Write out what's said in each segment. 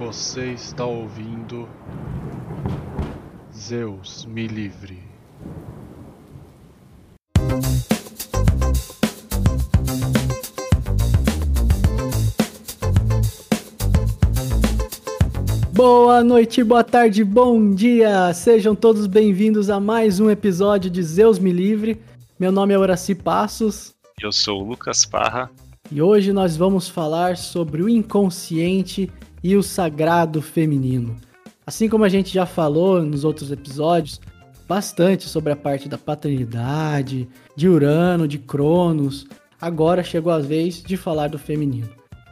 Você está ouvindo Zeus me livre. Boa noite, boa tarde, bom dia! Sejam todos bem-vindos a mais um episódio de Zeus Me Livre. Meu nome é Horaci Passos. Eu sou o Lucas Parra. E hoje nós vamos falar sobre o inconsciente e o sagrado feminino. Assim como a gente já falou nos outros episódios, bastante sobre a parte da paternidade, de Urano, de Cronos, agora chegou a vez de falar do feminino.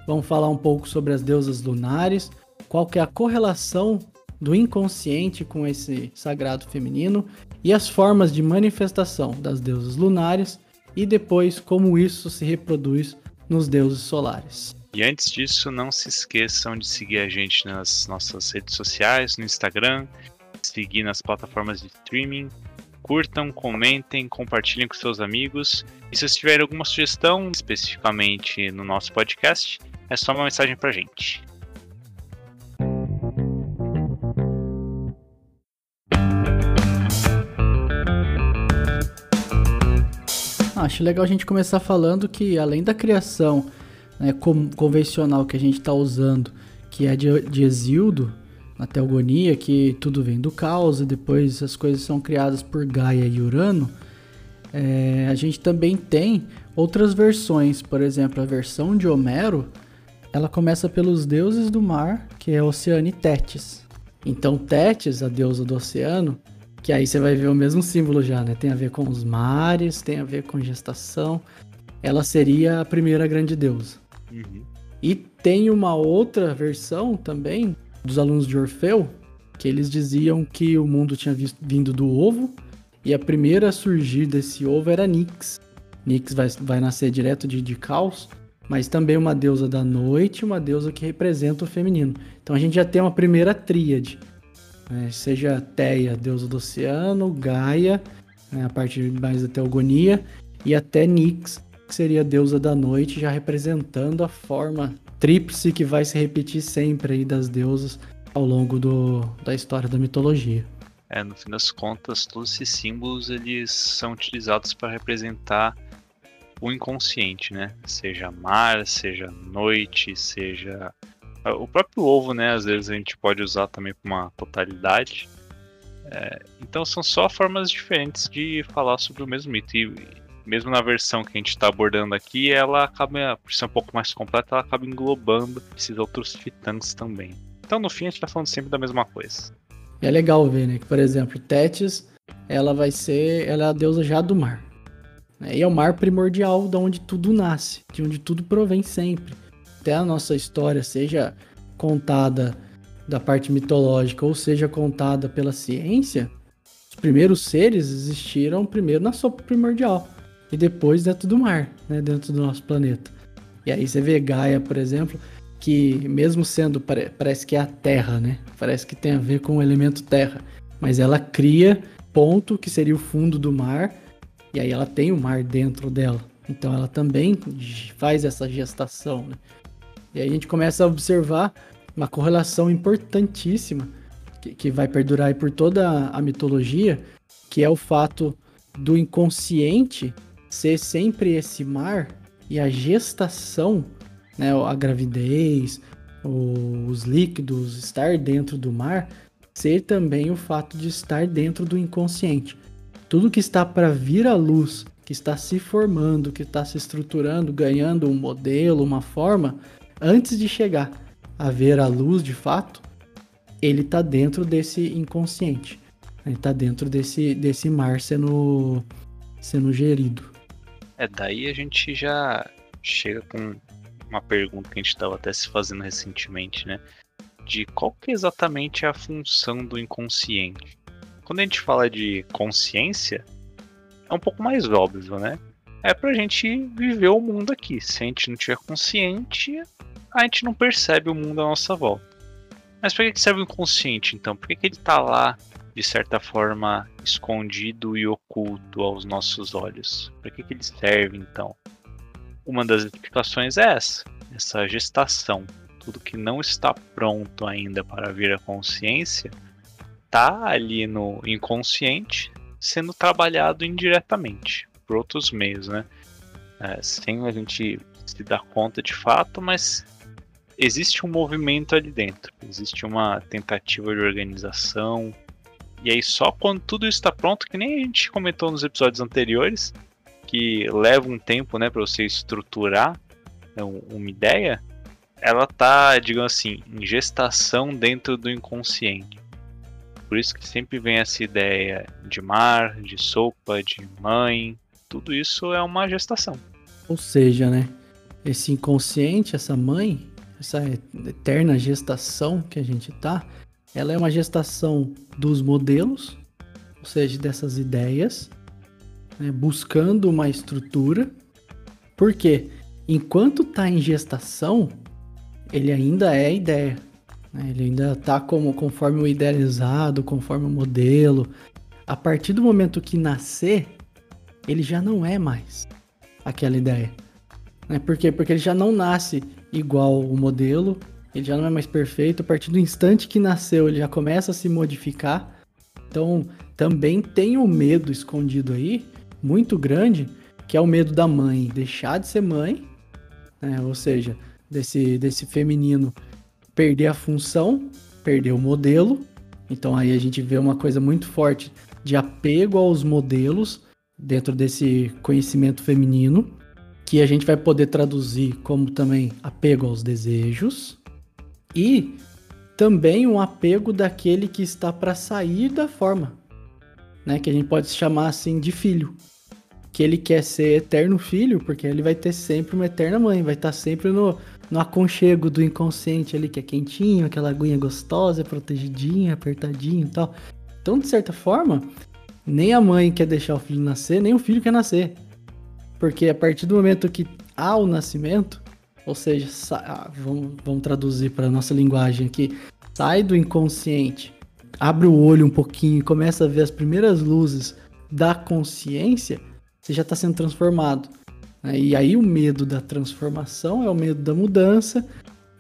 Vamos falar um pouco sobre as deusas lunares, qual que é a correlação do inconsciente com esse sagrado feminino e as formas de manifestação das deusas lunares e depois como isso se reproduz nos deuses solares. E antes disso, não se esqueçam de seguir a gente nas nossas redes sociais, no Instagram, seguir nas plataformas de streaming, curtam, comentem, compartilhem com seus amigos. E se vocês tiverem alguma sugestão, especificamente no nosso podcast, é só uma mensagem pra gente. Acho legal a gente começar falando que além da criação né, convencional que a gente está usando, que é de, de Exildo, na Teogonia, que tudo vem do caos e depois as coisas são criadas por Gaia e Urano, é, a gente também tem outras versões, por exemplo, a versão de Homero, ela começa pelos deuses do mar, que é Oceano e Tétis. Então Tétis, a deusa do oceano, que aí você vai ver o mesmo símbolo já, né? Tem a ver com os mares, tem a ver com gestação. Ela seria a primeira grande deusa. Uhum. E tem uma outra versão também dos alunos de Orfeu, que eles diziam que o mundo tinha vindo do ovo e a primeira a surgir desse ovo era Nix. Nix vai, vai nascer direto de, de Caos, mas também uma deusa da noite, uma deusa que representa o feminino. Então a gente já tem uma primeira tríade né? seja Teia, deusa do oceano, Gaia, né? a parte mais da teogonia, e até Nix, que seria a deusa da noite, já representando a forma tríplice que vai se repetir sempre aí das deusas ao longo do, da história da mitologia. É, no fim das contas, todos esses símbolos eles são utilizados para representar o inconsciente, né? Seja mar, seja noite, seja o próprio ovo, né? Às vezes a gente pode usar também para uma totalidade. É, então são só formas diferentes de falar sobre o mesmo mito. E mesmo na versão que a gente está abordando aqui, ela acaba, por ser um pouco mais completa, ela acaba englobando esses outros titãs também. Então no fim a gente está falando sempre da mesma coisa. É legal ver, né? Que, por exemplo, Tétis, ela vai ser. Ela é a deusa já do mar. Né? E é o mar primordial, de onde tudo nasce, de onde tudo provém sempre até a nossa história seja contada da parte mitológica ou seja contada pela ciência, os primeiros seres existiram primeiro na sopa primordial e depois dentro do mar, né, dentro do nosso planeta. E aí você vê Gaia, por exemplo, que mesmo sendo parece que é a Terra, né? Parece que tem a ver com o elemento Terra, mas ela cria ponto que seria o fundo do mar e aí ela tem o mar dentro dela. Então ela também faz essa gestação, né? E aí a gente começa a observar uma correlação importantíssima que, que vai perdurar por toda a mitologia, que é o fato do inconsciente ser sempre esse mar e a gestação, né, a gravidez, os líquidos estar dentro do mar, ser também o fato de estar dentro do inconsciente. Tudo que está para vir à luz, que está se formando, que está se estruturando, ganhando um modelo, uma forma, antes de chegar a ver a luz de fato, ele está dentro desse inconsciente. Ele está dentro desse, desse mar sendo, sendo gerido. É, daí a gente já chega com uma pergunta que a gente estava até se fazendo recentemente, né? De qual que é exatamente a função do inconsciente. Quando a gente fala de consciência, é um pouco mais óbvio, né? É pra gente viver o mundo aqui. Se a gente não tiver consciente, a gente não percebe o mundo à nossa volta. Mas por que serve o inconsciente então? Por que ele está lá, de certa forma, escondido e oculto aos nossos olhos? Para que ele serve então? Uma das explicações é essa, essa gestação. tudo que não está pronto ainda para vir à consciência, tá ali no inconsciente sendo trabalhado indiretamente por outros meios, né? É, sem a gente se dar conta de fato, mas existe um movimento ali dentro, existe uma tentativa de organização. E aí só quando tudo está pronto, que nem a gente comentou nos episódios anteriores, que leva um tempo, né, para você estruturar né, uma ideia, ela tá, digamos assim, em gestação dentro do inconsciente. Por isso que sempre vem essa ideia de mar, de sopa, de mãe, tudo isso é uma gestação. Ou seja, né, esse inconsciente, essa mãe, essa eterna gestação que a gente tá, ela é uma gestação dos modelos, ou seja, dessas ideias, né, buscando uma estrutura. Porque enquanto tá em gestação, ele ainda é ideia. Né, ele ainda tá como conforme o idealizado, conforme o modelo. A partir do momento que nascer, ele já não é mais aquela ideia. Né? Por quê? Porque ele já não nasce igual o modelo, ele já não é mais perfeito. A partir do instante que nasceu, ele já começa a se modificar. Então, também tem o um medo escondido aí, muito grande, que é o medo da mãe deixar de ser mãe, né? ou seja, desse, desse feminino perder a função, perder o modelo. Então, aí a gente vê uma coisa muito forte de apego aos modelos dentro desse conhecimento feminino que a gente vai poder traduzir como também apego aos desejos e também um apego daquele que está para sair da forma, né? Que a gente pode chamar assim de filho, que ele quer ser eterno filho porque ele vai ter sempre uma eterna mãe, vai estar sempre no, no aconchego do inconsciente ali que é quentinho, aquela aguinha gostosa, protegidinha, apertadinho e tal. Então, de certa forma, nem a mãe quer deixar o filho nascer, nem o filho quer nascer. Porque a partir do momento que há o nascimento, ou seja, ah, vamos, vamos traduzir para nossa linguagem aqui, sai do inconsciente, abre o olho um pouquinho e começa a ver as primeiras luzes da consciência, você já está sendo transformado. Né? E aí o medo da transformação é o medo da mudança,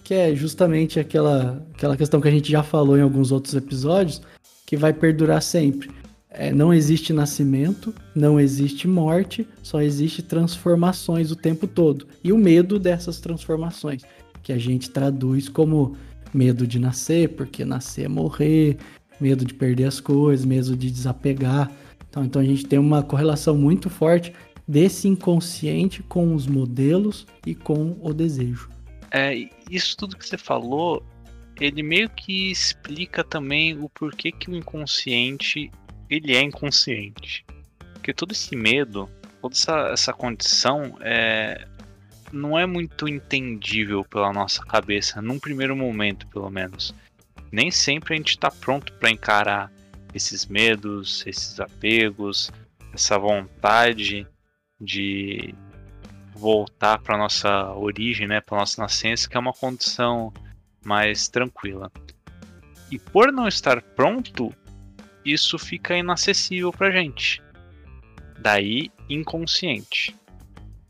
que é justamente aquela, aquela questão que a gente já falou em alguns outros episódios, que vai perdurar sempre é, não existe nascimento, não existe morte, só existe transformações o tempo todo. E o medo dessas transformações, que a gente traduz como medo de nascer, porque nascer é morrer, medo de perder as coisas, medo de desapegar. Então, então a gente tem uma correlação muito forte desse inconsciente com os modelos e com o desejo. É, isso tudo que você falou, ele meio que explica também o porquê que o inconsciente ele é inconsciente. Porque todo esse medo, toda essa, essa condição é, não é muito entendível pela nossa cabeça, num primeiro momento, pelo menos. Nem sempre a gente está pronto para encarar esses medos, esses apegos, essa vontade de voltar para nossa origem, né, para nossa nascença, que é uma condição mais tranquila. E por não estar pronto, isso fica inacessível pra gente. Daí, inconsciente.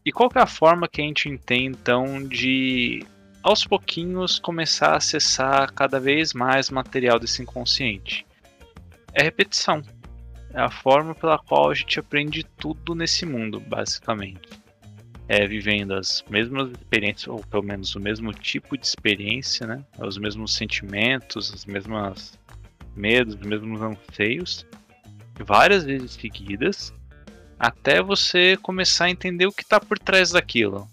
E qual é a forma que a gente tem então de aos pouquinhos começar a acessar cada vez mais material desse inconsciente? É repetição. É a forma pela qual a gente aprende tudo nesse mundo, basicamente. É vivendo as mesmas experiências, ou pelo menos o mesmo tipo de experiência, né? Os mesmos sentimentos, as mesmas medos, os mesmos anseios, várias vezes seguidas, até você começar a entender o que está por trás daquilo.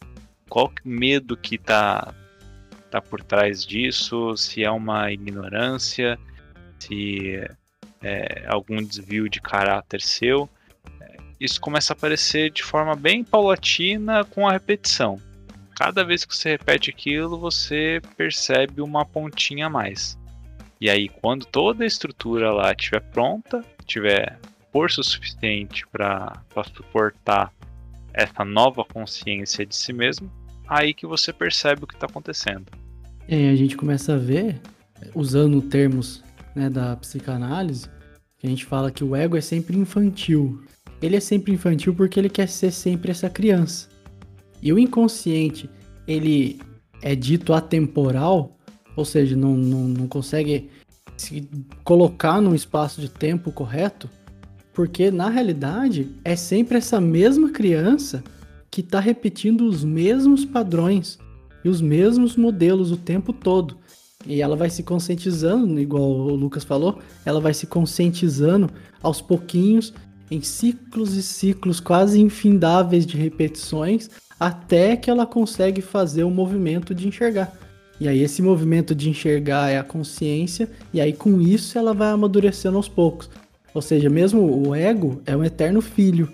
Qual medo que está tá por trás disso, se é uma ignorância, se é algum desvio de caráter seu. Isso começa a aparecer de forma bem paulatina com a repetição. Cada vez que você repete aquilo, você percebe uma pontinha a mais. E aí, quando toda a estrutura lá estiver pronta, tiver força suficiente para suportar essa nova consciência de si mesmo, aí que você percebe o que está acontecendo. A gente começa a ver, usando termos né, da psicanálise, que a gente fala que o ego é sempre infantil. Ele é sempre infantil porque ele quer ser sempre essa criança. E o inconsciente, ele é dito atemporal, ou seja, não, não, não consegue se colocar num espaço de tempo correto, porque na realidade é sempre essa mesma criança que está repetindo os mesmos padrões e os mesmos modelos o tempo todo. E ela vai se conscientizando, igual o Lucas falou, ela vai se conscientizando aos pouquinhos, em ciclos e ciclos quase infindáveis de repetições, até que ela consegue fazer o movimento de enxergar. E aí esse movimento de enxergar é a consciência, e aí com isso ela vai amadurecendo aos poucos. Ou seja, mesmo o ego é um eterno filho,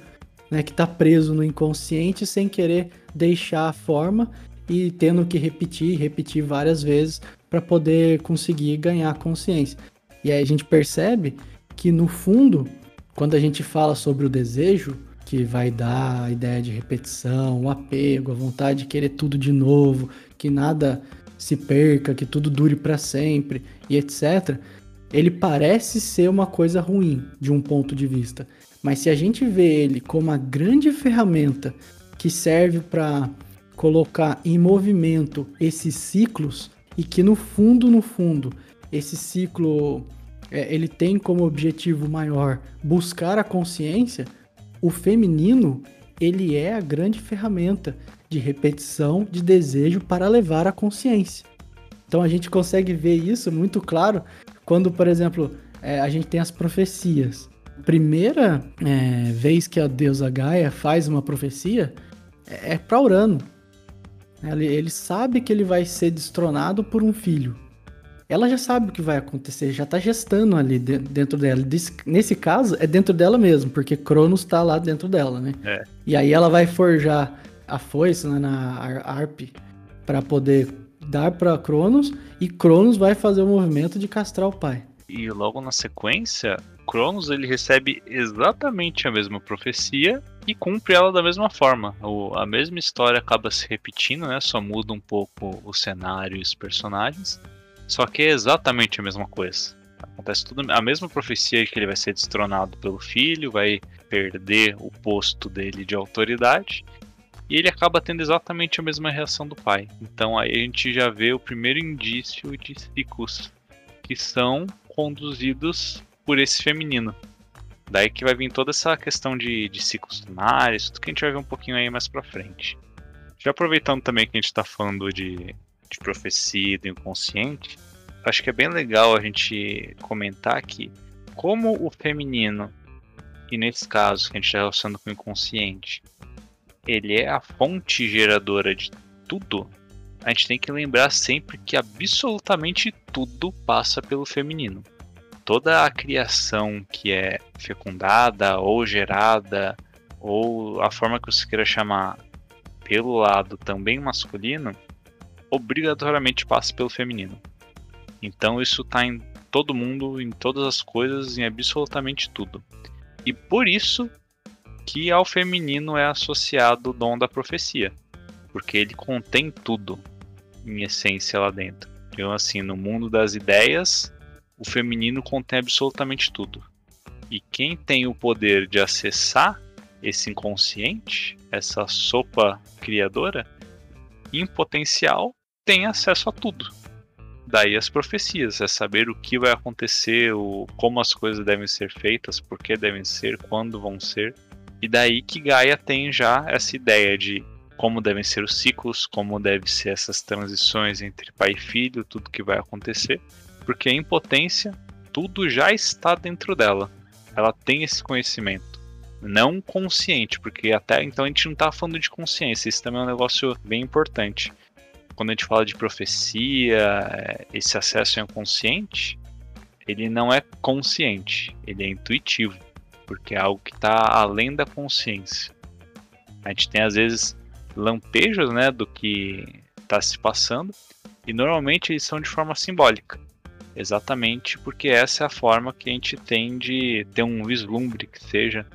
né, que está preso no inconsciente sem querer deixar a forma e tendo que repetir, repetir várias vezes para poder conseguir ganhar consciência. E aí a gente percebe que no fundo, quando a gente fala sobre o desejo, que vai dar a ideia de repetição, o apego, a vontade de querer tudo de novo, que nada se perca, que tudo dure para sempre e etc. Ele parece ser uma coisa ruim de um ponto de vista, mas se a gente vê ele como uma grande ferramenta que serve para colocar em movimento esses ciclos e que no fundo, no fundo, esse ciclo é, ele tem como objetivo maior buscar a consciência, o feminino, ele é a grande ferramenta de repetição de desejo para levar à consciência. Então a gente consegue ver isso muito claro quando, por exemplo, é, a gente tem as profecias. Primeira é, vez que a deusa Gaia faz uma profecia é, é para Urano. Ele, ele sabe que ele vai ser destronado por um filho ela já sabe o que vai acontecer, já tá gestando ali dentro dela. Nesse caso, é dentro dela mesmo, porque Cronos tá lá dentro dela, né? É. E aí ela vai forjar a foice né, na Arp para poder dar para Cronos e Cronos vai fazer o movimento de castrar o pai. E logo na sequência, Cronos ele recebe exatamente a mesma profecia e cumpre ela da mesma forma. O, a mesma história acaba se repetindo, né? Só muda um pouco o cenário e os personagens. Só que é exatamente a mesma coisa. Acontece tudo a mesma profecia que ele vai ser destronado pelo filho, vai perder o posto dele de autoridade, e ele acaba tendo exatamente a mesma reação do pai. Então aí a gente já vê o primeiro indício de ciclos que são conduzidos por esse feminino. Daí que vai vir toda essa questão de, de ciclos lunares, tudo que a gente vai ver um pouquinho aí mais pra frente. Já aproveitando também que a gente está falando de de profecia do inconsciente, acho que é bem legal a gente comentar que como o feminino, e nesse caso que a gente está relacionando com o inconsciente, ele é a fonte geradora de tudo, a gente tem que lembrar sempre que absolutamente tudo passa pelo feminino. Toda a criação que é fecundada ou gerada, ou a forma que você queira chamar, pelo lado também masculino, obrigatoriamente passa pelo feminino. Então isso tá em todo mundo, em todas as coisas, em absolutamente tudo. E por isso que ao feminino é associado o dom da profecia, porque ele contém tudo em essência lá dentro. Então assim, no mundo das ideias, o feminino contém absolutamente tudo. E quem tem o poder de acessar esse inconsciente, essa sopa criadora, em potencial tem acesso a tudo. Daí as profecias, é saber o que vai acontecer, o, como as coisas devem ser feitas, por que devem ser, quando vão ser. E daí que Gaia tem já essa ideia de como devem ser os ciclos, como devem ser essas transições entre pai e filho, tudo que vai acontecer. Porque em potência, tudo já está dentro dela. Ela tem esse conhecimento. Não consciente, porque até então a gente não está falando de consciência. Isso também é um negócio bem importante quando a gente fala de profecia, é, esse acesso inconsciente, ele não é consciente, ele é intuitivo, porque é algo que está além da consciência. A gente tem às vezes lampejos né, do que está se passando, e normalmente eles são de forma simbólica. Exatamente porque essa é a forma que a gente tem de ter um vislumbre que seja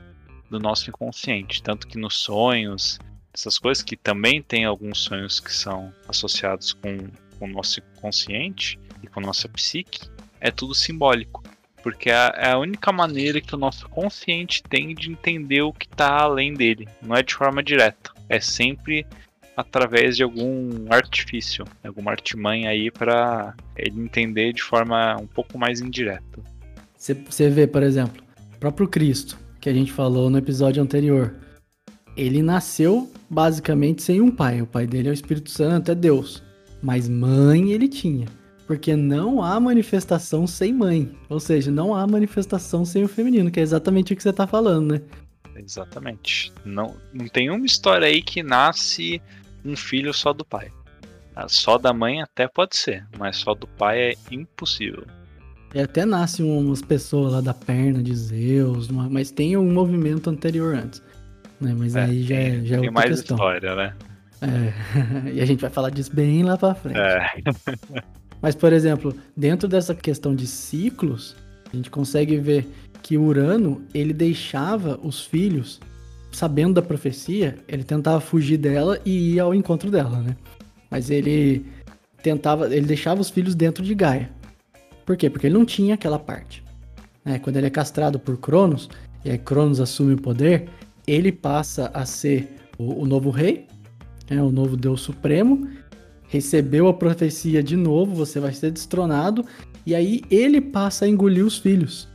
do nosso inconsciente. Tanto que nos sonhos, essas coisas, que também tem alguns sonhos que são associados com, com o nosso consciente e com a nossa psique, é tudo simbólico. Porque é, é a única maneira que o nosso consciente tem de entender o que está além dele. Não é de forma direta. É sempre através de algum artifício, alguma artimanha aí para ele entender de forma um pouco mais indireta. Você vê, por exemplo, o próprio Cristo, que a gente falou no episódio anterior. Ele nasceu basicamente sem um pai. O pai dele é o Espírito Santo, é Deus. Mas mãe ele tinha. Porque não há manifestação sem mãe. Ou seja, não há manifestação sem o feminino, que é exatamente o que você está falando, né? Exatamente. Não, não tem uma história aí que nasce um filho só do pai. Ah, só da mãe até pode ser, mas só do pai é impossível. E até nasce umas pessoas lá da perna de Zeus, mas tem um movimento anterior antes. Né? Mas é, aí já, é, tem, já é tem mais questão. história, né? É, e a gente vai falar disso bem lá pra frente. É. Mas, por exemplo, dentro dessa questão de ciclos, a gente consegue ver que Urano, ele deixava os filhos, sabendo da profecia, ele tentava fugir dela e ir ao encontro dela, né? Mas ele tentava, ele deixava os filhos dentro de Gaia. Por quê? Porque ele não tinha aquela parte. É, quando ele é castrado por Cronos, e aí Cronos assume o poder, ele passa a ser o, o novo rei, é, o novo Deus Supremo, recebeu a profecia de novo, você vai ser destronado, e aí ele passa a engolir os filhos.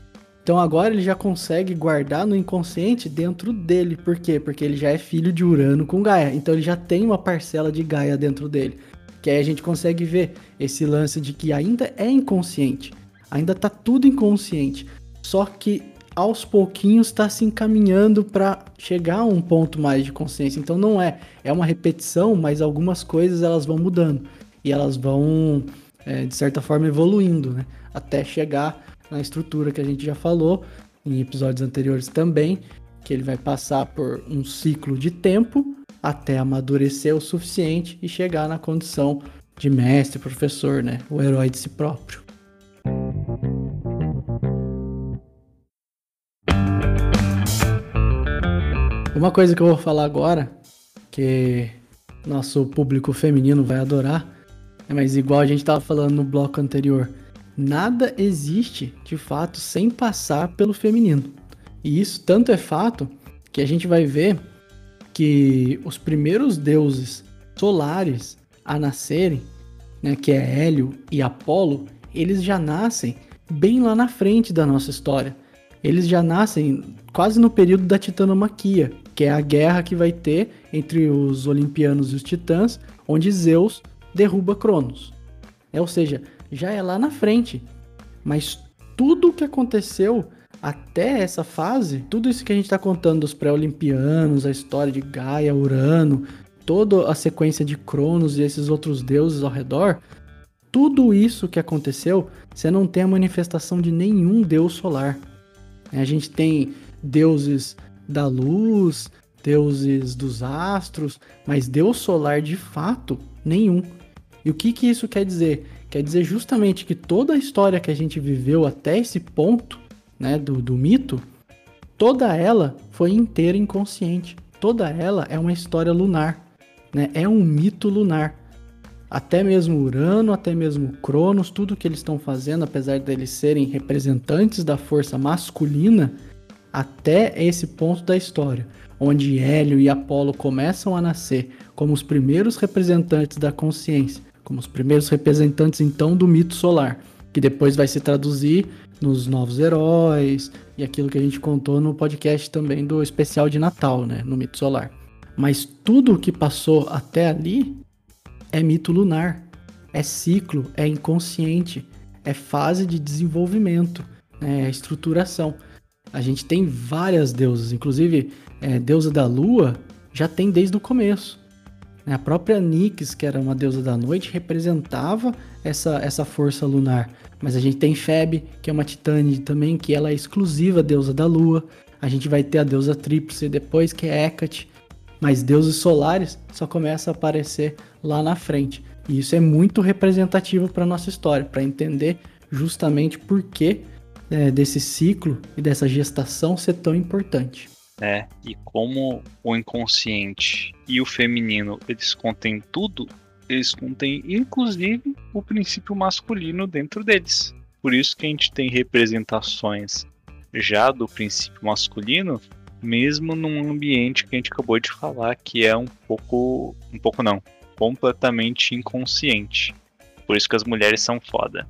Então agora ele já consegue guardar no inconsciente dentro dele. Por quê? Porque ele já é filho de Urano com Gaia. Então ele já tem uma parcela de Gaia dentro dele. Que aí a gente consegue ver esse lance de que ainda é inconsciente. Ainda tá tudo inconsciente. Só que aos pouquinhos está se encaminhando para chegar a um ponto mais de consciência. Então não é, é uma repetição, mas algumas coisas elas vão mudando e elas vão é, de certa forma evoluindo, né? Até chegar na estrutura que a gente já falou em episódios anteriores também, que ele vai passar por um ciclo de tempo até amadurecer o suficiente e chegar na condição de mestre, professor, né? O herói de si próprio. Uma coisa que eu vou falar agora, que nosso público feminino vai adorar, é mas igual a gente estava falando no bloco anterior, nada existe de fato sem passar pelo feminino. E isso tanto é fato que a gente vai ver que os primeiros deuses solares a nascerem, né, que é Hélio e Apolo, eles já nascem bem lá na frente da nossa história. Eles já nascem quase no período da titanomaquia, que é a guerra que vai ter entre os olimpianos e os titãs, onde Zeus derruba Cronos. É, ou seja, já é lá na frente. Mas tudo o que aconteceu até essa fase, tudo isso que a gente está contando dos pré-olimpianos, a história de Gaia, Urano, toda a sequência de Cronos e esses outros deuses ao redor, tudo isso que aconteceu, você não tem a manifestação de nenhum deus solar. A gente tem deuses da luz, deuses dos astros, mas deus solar de fato nenhum. E o que, que isso quer dizer? Quer dizer justamente que toda a história que a gente viveu até esse ponto, né, do, do mito, toda ela foi inteira inconsciente. Toda ela é uma história lunar, né? É um mito lunar. Até mesmo Urano, até mesmo Cronos, tudo que eles estão fazendo, apesar deles serem representantes da força masculina, até esse ponto da história, onde Hélio e Apolo começam a nascer como os primeiros representantes da consciência, como os primeiros representantes então do mito solar, que depois vai se traduzir nos novos heróis e aquilo que a gente contou no podcast também do especial de Natal, né, no mito solar. Mas tudo o que passou até ali é mito lunar, é ciclo, é inconsciente, é fase de desenvolvimento, é estruturação. A gente tem várias deusas, inclusive é, deusa da lua já tem desde o começo. A própria Nix, que era uma deusa da noite, representava essa, essa força lunar. Mas a gente tem Feb, que é uma titânia também, que ela é exclusiva deusa da lua. A gente vai ter a deusa tríplice depois, que é Hecate. Mas deuses solares só começa a aparecer lá na frente. E isso é muito representativo para nossa história, para entender justamente por que é, desse ciclo e dessa gestação ser tão importante. É, e como o inconsciente e o feminino eles contêm tudo, eles contêm inclusive o princípio masculino dentro deles. Por isso que a gente tem representações já do princípio masculino mesmo num ambiente que a gente acabou de falar que é um pouco, um pouco não, completamente inconsciente. Por isso que as mulheres são foda,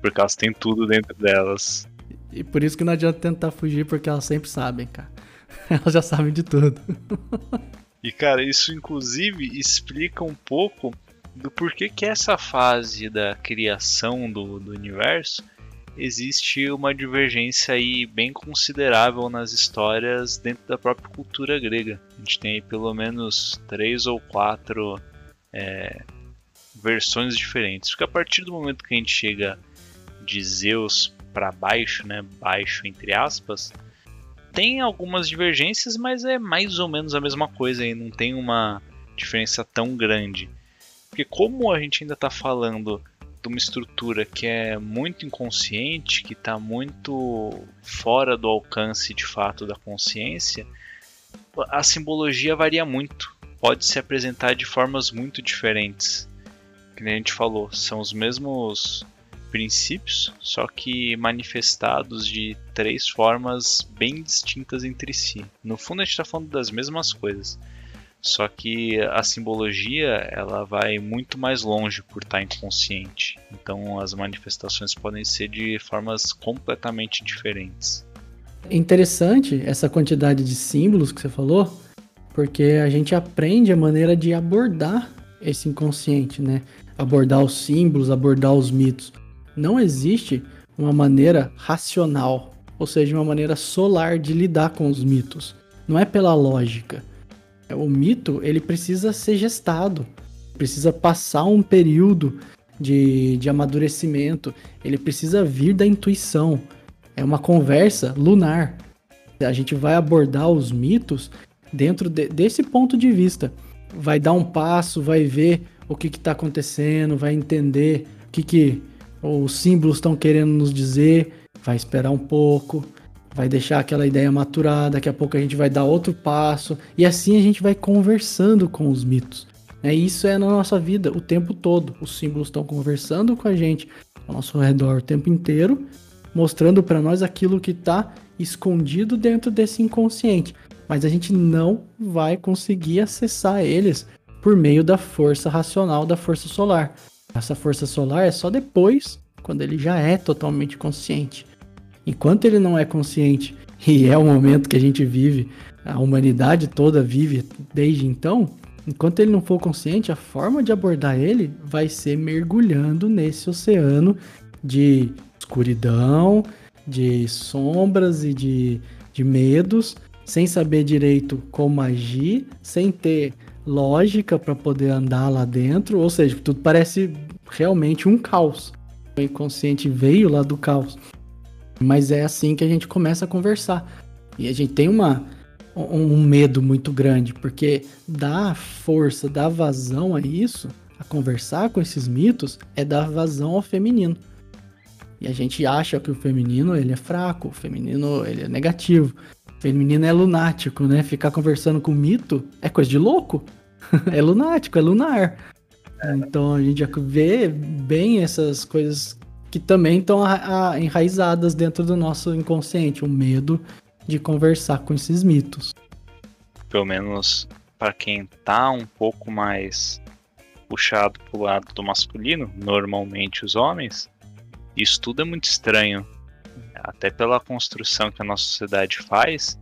porque elas têm tudo dentro delas. E por isso que não adianta tentar fugir, porque elas sempre sabem, cara. Elas já sabem de tudo. E cara, isso inclusive explica um pouco do porquê que essa fase da criação do, do universo existe uma divergência aí bem considerável nas histórias dentro da própria cultura grega. A gente tem pelo menos três ou quatro é, versões diferentes. Porque a partir do momento que a gente chega de Zeus para baixo, né, baixo entre aspas, tem algumas divergências, mas é mais ou menos a mesma coisa e não tem uma diferença tão grande. Porque como a gente ainda está falando de uma estrutura que é muito inconsciente, que está muito fora do alcance de fato da consciência, a simbologia varia muito. Pode se apresentar de formas muito diferentes. Que a gente falou, são os mesmos princípios, só que manifestados de três formas bem distintas entre si. No fundo, a gente está falando das mesmas coisas. Só que a simbologia ela vai muito mais longe por estar inconsciente. Então as manifestações podem ser de formas completamente diferentes. Interessante essa quantidade de símbolos que você falou, porque a gente aprende a maneira de abordar esse inconsciente, né? Abordar os símbolos, abordar os mitos. Não existe uma maneira racional, ou seja, uma maneira solar de lidar com os mitos. Não é pela lógica o mito ele precisa ser gestado, precisa passar um período de, de amadurecimento, ele precisa vir da intuição. É uma conversa lunar. A gente vai abordar os mitos dentro de, desse ponto de vista. Vai dar um passo, vai ver o que está acontecendo, vai entender o que, que os símbolos estão querendo nos dizer, vai esperar um pouco, vai deixar aquela ideia maturar, daqui a pouco a gente vai dar outro passo, e assim a gente vai conversando com os mitos. É, isso é na nossa vida o tempo todo. Os símbolos estão conversando com a gente ao nosso redor o tempo inteiro, mostrando para nós aquilo que está escondido dentro desse inconsciente. Mas a gente não vai conseguir acessar eles por meio da força racional da força solar. Essa força solar é só depois, quando ele já é totalmente consciente. Enquanto ele não é consciente, e é o momento que a gente vive, a humanidade toda vive desde então, enquanto ele não for consciente, a forma de abordar ele vai ser mergulhando nesse oceano de escuridão, de sombras e de, de medos, sem saber direito como agir, sem ter lógica para poder andar lá dentro, ou seja, tudo parece realmente um caos. O inconsciente veio lá do caos. Mas é assim que a gente começa a conversar. E a gente tem uma, um medo muito grande, porque dar força, dar vazão a isso, a conversar com esses mitos, é dar vazão ao feminino. E a gente acha que o feminino ele é fraco, o feminino ele é negativo, feminino é lunático, né? Ficar conversando com mito é coisa de louco. é lunático, é lunar. Então a gente já vê bem essas coisas que também estão enraizadas dentro do nosso inconsciente, o medo de conversar com esses mitos. Pelo menos para quem tá um pouco mais puxado pro lado do masculino, normalmente os homens, isso tudo é muito estranho. Até pela construção que a nossa sociedade faz,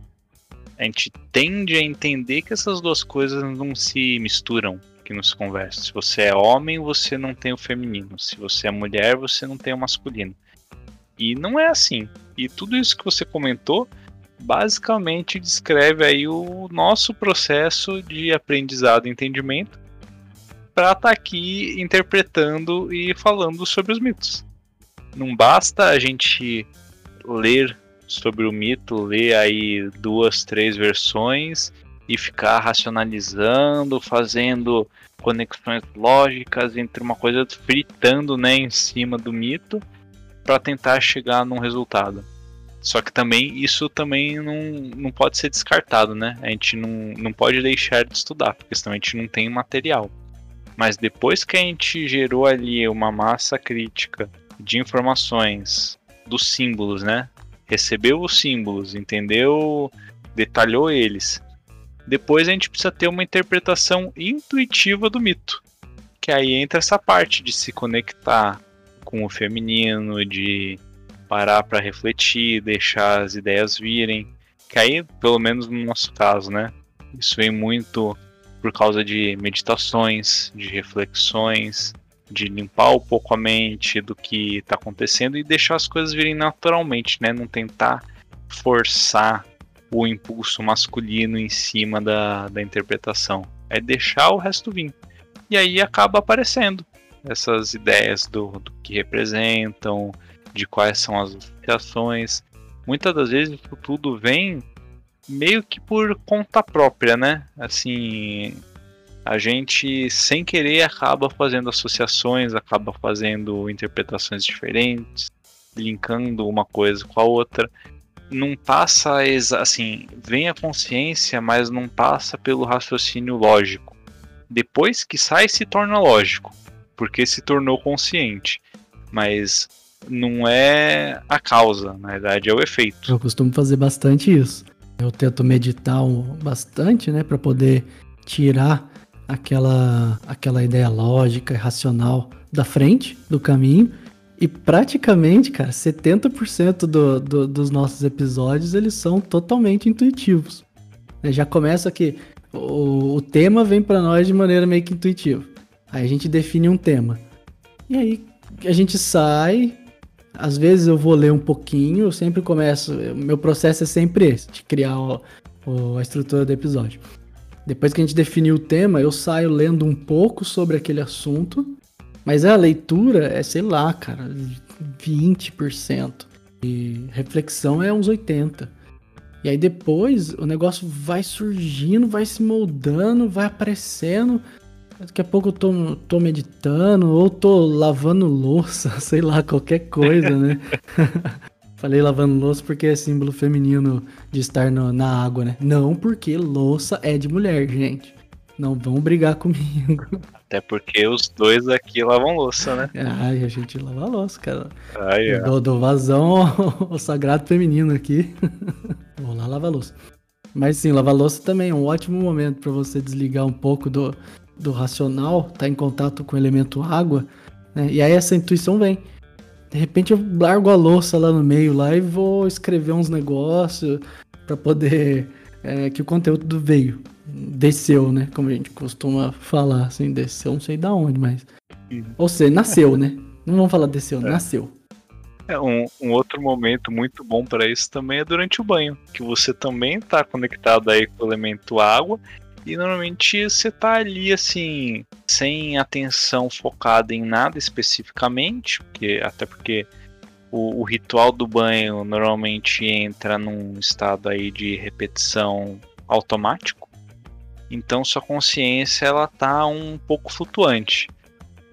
a gente tende a entender que essas duas coisas não se misturam que nos conversa. Se você é homem, você não tem o feminino. Se você é mulher, você não tem o masculino. E não é assim. E tudo isso que você comentou basicamente descreve aí o nosso processo de aprendizado e entendimento para estar tá aqui interpretando e falando sobre os mitos. Não basta a gente ler sobre o mito, ler aí duas, três versões e ficar racionalizando, fazendo conexões lógicas entre uma coisa fritando, né, em cima do mito para tentar chegar num resultado. Só que também isso também não, não pode ser descartado, né? A gente não, não pode deixar de estudar, porque senão a gente não tem material. Mas depois que a gente gerou ali uma massa crítica de informações dos símbolos, né? Recebeu os símbolos, entendeu detalhou eles. Depois a gente precisa ter uma interpretação intuitiva do mito. Que aí entra essa parte de se conectar com o feminino, de parar para refletir, deixar as ideias virem. Que aí, pelo menos no nosso caso, né? Isso vem muito por causa de meditações, de reflexões, de limpar um pouco a mente do que está acontecendo e deixar as coisas virem naturalmente, né? Não tentar forçar o impulso masculino em cima da, da interpretação. É deixar o resto vir. E aí acaba aparecendo essas ideias do, do que representam, de quais são as associações. Muitas das vezes tudo vem meio que por conta própria, né? Assim, a gente sem querer acaba fazendo associações, acaba fazendo interpretações diferentes, linkando uma coisa com a outra não passa assim, vem a consciência, mas não passa pelo raciocínio lógico. Depois que sai, se torna lógico, porque se tornou consciente. Mas não é a causa, na verdade é o efeito. Eu costumo fazer bastante isso. Eu tento meditar bastante, né, para poder tirar aquela aquela ideia lógica e racional da frente do caminho e praticamente, cara, 70% do, do, dos nossos episódios eles são totalmente intuitivos. Né, já começa que o, o tema vem para nós de maneira meio que intuitiva. Aí a gente define um tema. E aí a gente sai. Às vezes eu vou ler um pouquinho, eu sempre começo. Meu processo é sempre esse, de criar o, o, a estrutura do episódio. Depois que a gente definiu o tema, eu saio lendo um pouco sobre aquele assunto mas a leitura é, sei lá, cara, 20%. E reflexão é uns 80%. E aí depois o negócio vai surgindo, vai se moldando, vai aparecendo. Daqui a pouco eu tô, tô meditando, ou tô lavando louça, sei lá, qualquer coisa, né? Falei lavando louça porque é símbolo feminino de estar no, na água, né? Não porque louça é de mulher, gente. Não vão brigar comigo. Até porque os dois aqui lavam louça, né? Ai, a gente lava louça, cara. Ai, é. Dou, dou vazão ao, sagrado feminino aqui. Vou lá lavar louça. Mas sim, lavar louça também é um ótimo momento para você desligar um pouco do, do racional, tá em contato com o elemento água, né? E aí essa intuição vem. De repente eu largo a louça lá no meio lá e vou escrever uns negócios para poder é, que o conteúdo veio desceu, né? Como a gente costuma falar, assim, desceu, não sei da onde, mas. Ou seja, nasceu, né? Não vamos falar desceu, é. nasceu. É, um, um, outro momento muito bom para isso também é durante o banho, que você também está conectado aí com o elemento água e normalmente você tá ali assim, sem atenção focada em nada especificamente, porque até porque o, o ritual do banho normalmente entra num estado aí de repetição automático. Então sua consciência ela tá um pouco flutuante.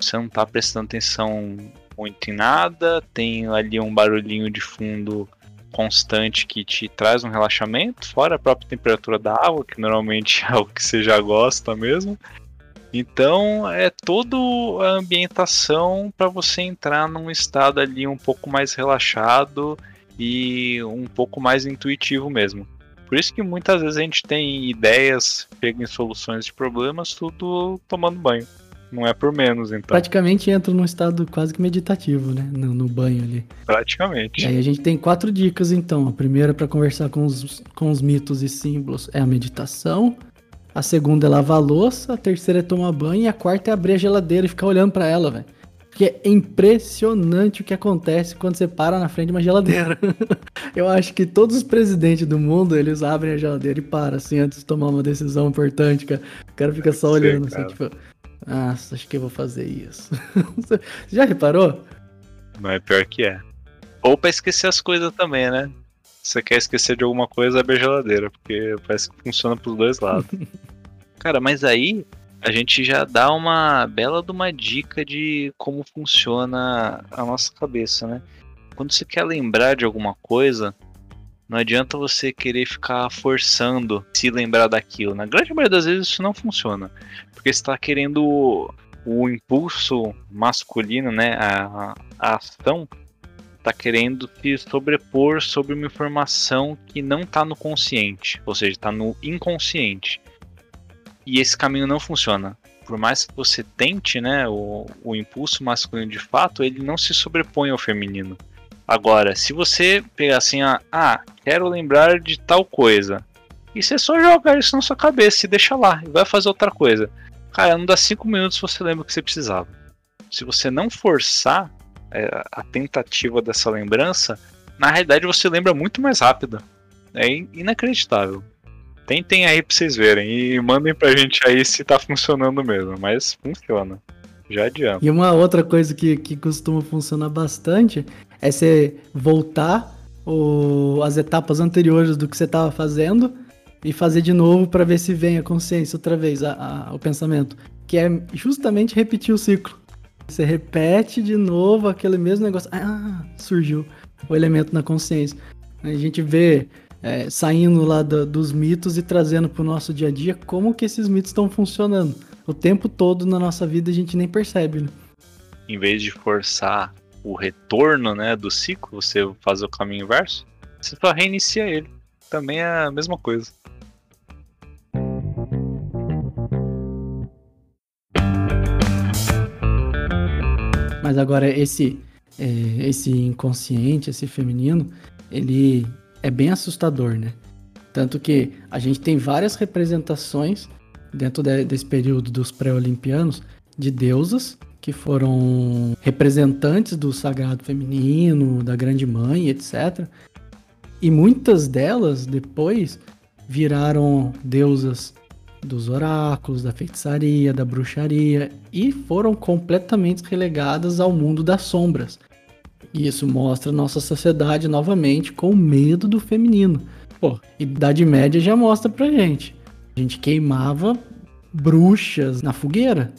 Você não está prestando atenção muito em nada, tem ali um barulhinho de fundo constante que te traz um relaxamento, fora a própria temperatura da água, que normalmente é o que você já gosta mesmo. Então é toda a ambientação para você entrar num estado ali um pouco mais relaxado e um pouco mais intuitivo mesmo. Por isso que muitas vezes a gente tem ideias, pega em soluções de problemas, tudo tomando banho. Não é por menos, então. Praticamente entra num estado quase que meditativo, né? No, no banho ali. Praticamente. E aí a gente tem quatro dicas, então. A primeira para conversar com os, com os mitos e símbolos é a meditação. A segunda é lavar a louça. A terceira é tomar banho. E a quarta é abrir a geladeira e ficar olhando para ela, velho. Porque é impressionante o que acontece quando você para na frente de uma geladeira. Eu acho que todos os presidentes do mundo, eles abrem a geladeira e param, assim, antes de tomar uma decisão importante, cara. O cara fica só olhando, assim, tipo... Nossa, acho que eu vou fazer isso. Você já reparou? Mas é pior que é. Ou pra esquecer as coisas também, né? Se você quer esquecer de alguma coisa, abre a geladeira, porque parece que funciona pros dois lados. cara, mas aí a gente já dá uma bela de uma dica de como funciona a nossa cabeça, né? Quando você quer lembrar de alguma coisa, não adianta você querer ficar forçando se lembrar daquilo. Na grande maioria das vezes isso não funciona, porque está querendo o impulso masculino, né, a, a ação, tá querendo se sobrepor sobre uma informação que não tá no consciente, ou seja, tá no inconsciente. E esse caminho não funciona. Por mais que você tente, né, o, o impulso masculino de fato, ele não se sobrepõe ao feminino. Agora, se você pegar assim, ah, ah quero lembrar de tal coisa, e você só joga isso na sua cabeça e deixa lá, e vai fazer outra coisa. Cara, não dá cinco minutos você lembra o que você precisava. Se você não forçar é, a tentativa dessa lembrança, na realidade você lembra muito mais rápido. É inacreditável. Tentem aí pra vocês verem e mandem pra gente aí se tá funcionando mesmo, mas funciona. Já adianta. E uma outra coisa que, que costuma funcionar bastante é você voltar o, as etapas anteriores do que você estava fazendo e fazer de novo para ver se vem a consciência outra vez, a, a, o pensamento. Que é justamente repetir o ciclo. Você repete de novo aquele mesmo negócio. Ah, surgiu o elemento na consciência. A gente vê é, saindo lá do, dos mitos e trazendo para o nosso dia a dia como que esses mitos estão funcionando. O tempo todo na nossa vida a gente nem percebe. Né? Em vez de forçar o retorno né, do ciclo, você faz o caminho inverso, você só reinicia ele. Também é a mesma coisa. Mas agora esse é, esse inconsciente, esse feminino, ele é bem assustador, né? Tanto que a gente tem várias representações dentro de, desse período dos pré-olimpianos de deusas que foram representantes do sagrado feminino, da grande mãe, etc. E muitas delas depois viraram deusas dos oráculos, da feitiçaria, da bruxaria e foram completamente relegadas ao mundo das sombras. E isso mostra nossa sociedade novamente com medo do feminino. Pô, Idade Média já mostra pra gente. A gente queimava bruxas na fogueira.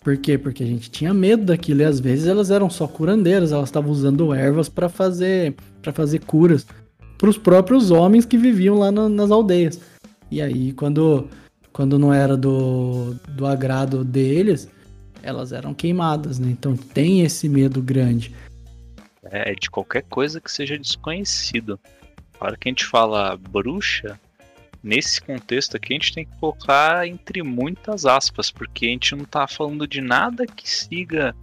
Por quê? Porque a gente tinha medo daquilo e às vezes elas eram só curandeiras, elas estavam usando ervas para fazer para fazer curas para os próprios homens que viviam lá no, nas aldeias. E aí quando quando não era do, do agrado deles, elas eram queimadas, né? Então tem esse medo grande. É, de qualquer coisa que seja desconhecido. A hora que a gente fala bruxa, nesse contexto aqui a gente tem que colocar entre muitas aspas, porque a gente não está falando de nada que siga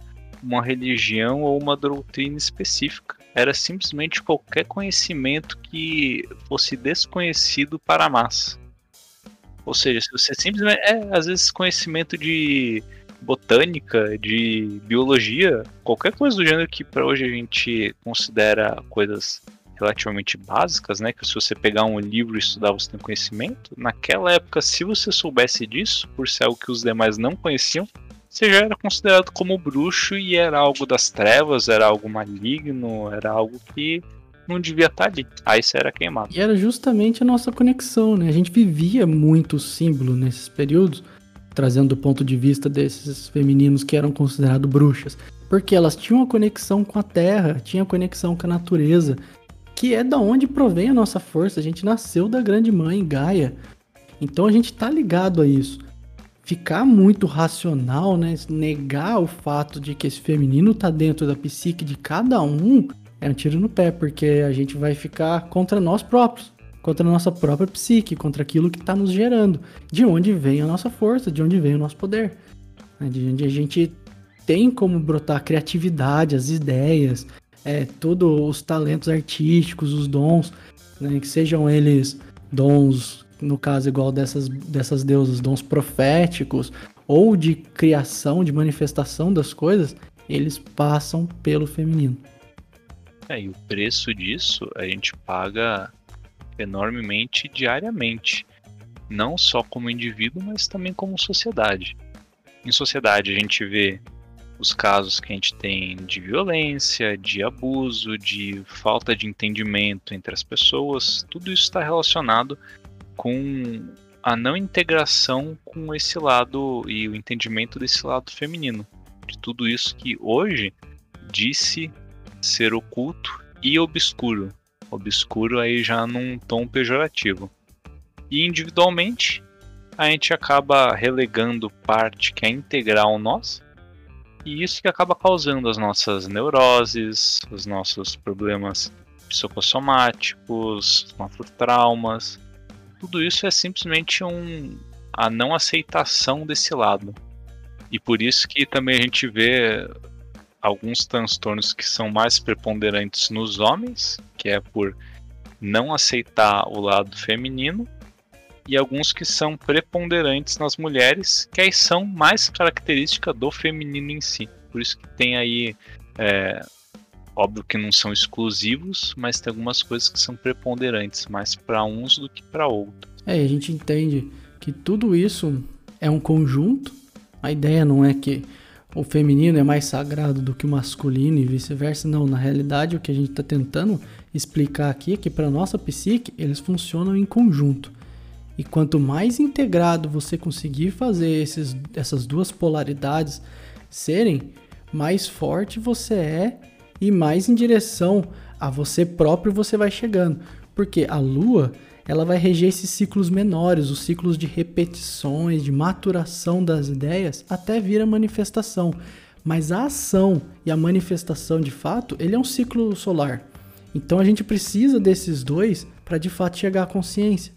uma religião ou uma doutrina específica. Era simplesmente qualquer conhecimento que fosse desconhecido para a massa. Ou seja, se você simplesmente. É, às vezes, conhecimento de botânica, de biologia, qualquer coisa do gênero que para hoje a gente considera coisas relativamente básicas, né? Que se você pegar um livro e estudar, você tem conhecimento. Naquela época, se você soubesse disso, por ser algo que os demais não conheciam, você já era considerado como bruxo e era algo das trevas, era algo maligno, era algo que não devia estar tá ali. Aí você era queimado. E era justamente a nossa conexão, né? A gente vivia muito símbolo nesses períodos, trazendo do ponto de vista desses femininos que eram considerados bruxas. Porque elas tinham uma conexão com a terra, tinham conexão com a natureza, que é da onde provém a nossa força. A gente nasceu da grande mãe, Gaia. Então a gente tá ligado a isso. Ficar muito racional, né? Negar o fato de que esse feminino tá dentro da psique de cada um é um tiro no pé, porque a gente vai ficar contra nós próprios, contra a nossa própria psique, contra aquilo que está nos gerando. De onde vem a nossa força, de onde vem o nosso poder. Né? De onde a gente tem como brotar a criatividade, as ideias, é, todos os talentos artísticos, os dons, né? que sejam eles dons, no caso igual dessas, dessas deusas, dons proféticos, ou de criação, de manifestação das coisas, eles passam pelo feminino. É, e o preço disso a gente paga enormemente diariamente. Não só como indivíduo, mas também como sociedade. Em sociedade a gente vê os casos que a gente tem de violência, de abuso, de falta de entendimento entre as pessoas, tudo isso está relacionado com a não integração com esse lado e o entendimento desse lado feminino. De tudo isso que hoje disse ser oculto e obscuro. Obscuro aí já num tom pejorativo. E individualmente, a gente acaba relegando parte que é integral nossa E isso que acaba causando as nossas neuroses, os nossos problemas psicossomáticos, nossos traumas. Tudo isso é simplesmente um, a não aceitação desse lado. E por isso que também a gente vê alguns transtornos que são mais preponderantes nos homens, que é por não aceitar o lado feminino, e alguns que são preponderantes nas mulheres, que aí são mais característica do feminino em si. Por isso que tem aí, é, óbvio que não são exclusivos, mas tem algumas coisas que são preponderantes mais para uns do que para outros. É, a gente entende que tudo isso é um conjunto. A ideia não é que o feminino é mais sagrado do que o masculino e vice-versa. Não, na realidade o que a gente está tentando explicar aqui é que para nossa psique eles funcionam em conjunto. E quanto mais integrado você conseguir fazer esses, essas duas polaridades serem, mais forte você é e mais em direção a você próprio você vai chegando. Porque a lua, ela vai reger esses ciclos menores, os ciclos de repetições, de maturação das ideias, até vir a manifestação. Mas a ação e a manifestação de fato, ele é um ciclo solar. Então a gente precisa desses dois para de fato chegar à consciência.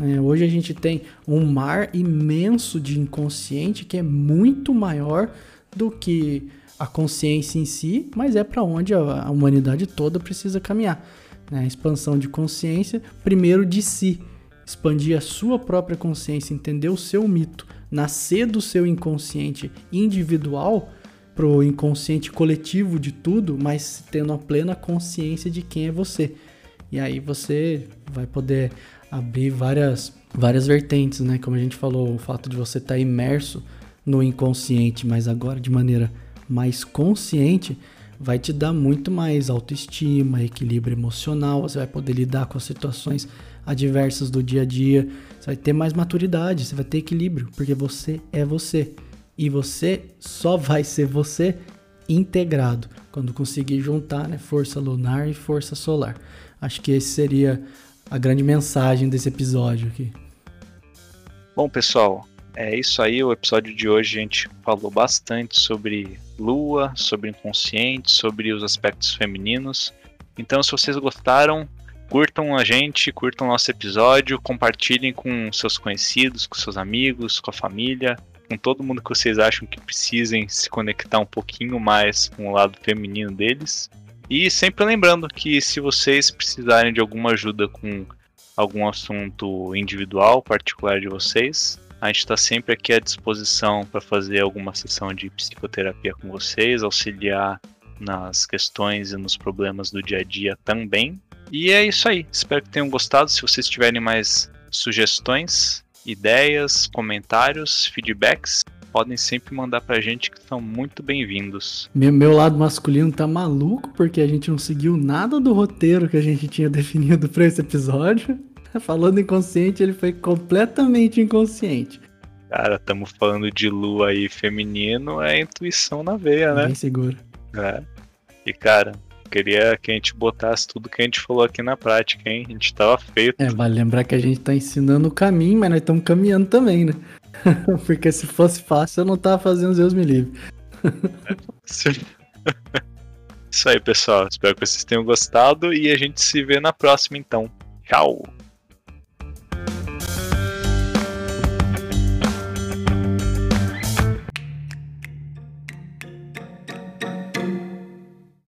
É, hoje a gente tem um mar imenso de inconsciente que é muito maior do que a consciência em si, mas é para onde a, a, humanidade toda precisa caminhar. Né? A expansão de consciência, primeiro de si, expandir a sua própria consciência, entender o seu mito, nascer do seu inconsciente individual para o inconsciente coletivo de tudo, mas tendo a plena consciência de quem é você. E aí você vai poder abrir várias, várias vertentes, né? Como a gente falou, o fato de você estar tá imerso no inconsciente, mas agora de maneira mais consciente, vai te dar muito mais autoestima, equilíbrio emocional, você vai poder lidar com as situações adversas do dia a dia, você vai ter mais maturidade, você vai ter equilíbrio, porque você é você. E você só vai ser você integrado quando conseguir juntar né, força lunar e força solar. Acho que esse seria a grande mensagem desse episódio aqui. Bom, pessoal, é isso aí. O episódio de hoje a gente falou bastante sobre lua, sobre inconsciente, sobre os aspectos femininos. Então, se vocês gostaram, curtam a gente, curtam nosso episódio, compartilhem com seus conhecidos, com seus amigos, com a família, com todo mundo que vocês acham que precisem se conectar um pouquinho mais com o lado feminino deles. E sempre lembrando que se vocês precisarem de alguma ajuda com algum assunto individual, particular de vocês, a gente está sempre aqui à disposição para fazer alguma sessão de psicoterapia com vocês, auxiliar nas questões e nos problemas do dia a dia também. E é isso aí. Espero que tenham gostado. Se vocês tiverem mais sugestões, ideias, comentários, feedbacks, podem sempre mandar pra gente que são muito bem-vindos. Meu, meu lado masculino tá maluco porque a gente não seguiu nada do roteiro que a gente tinha definido para esse episódio. Falando inconsciente, ele foi completamente inconsciente. Cara, estamos falando de lua aí feminino, é intuição na veia, né? Bem seguro. É. E cara, queria que a gente botasse tudo que a gente falou aqui na prática, hein? A gente tava feito. É, vale lembrar que a gente tá ensinando o caminho, mas nós estamos caminhando também, né? Porque se fosse fácil, eu não tava fazendo os Deus me livre. Isso aí, pessoal. Espero que vocês tenham gostado e a gente se vê na próxima, então. Tchau!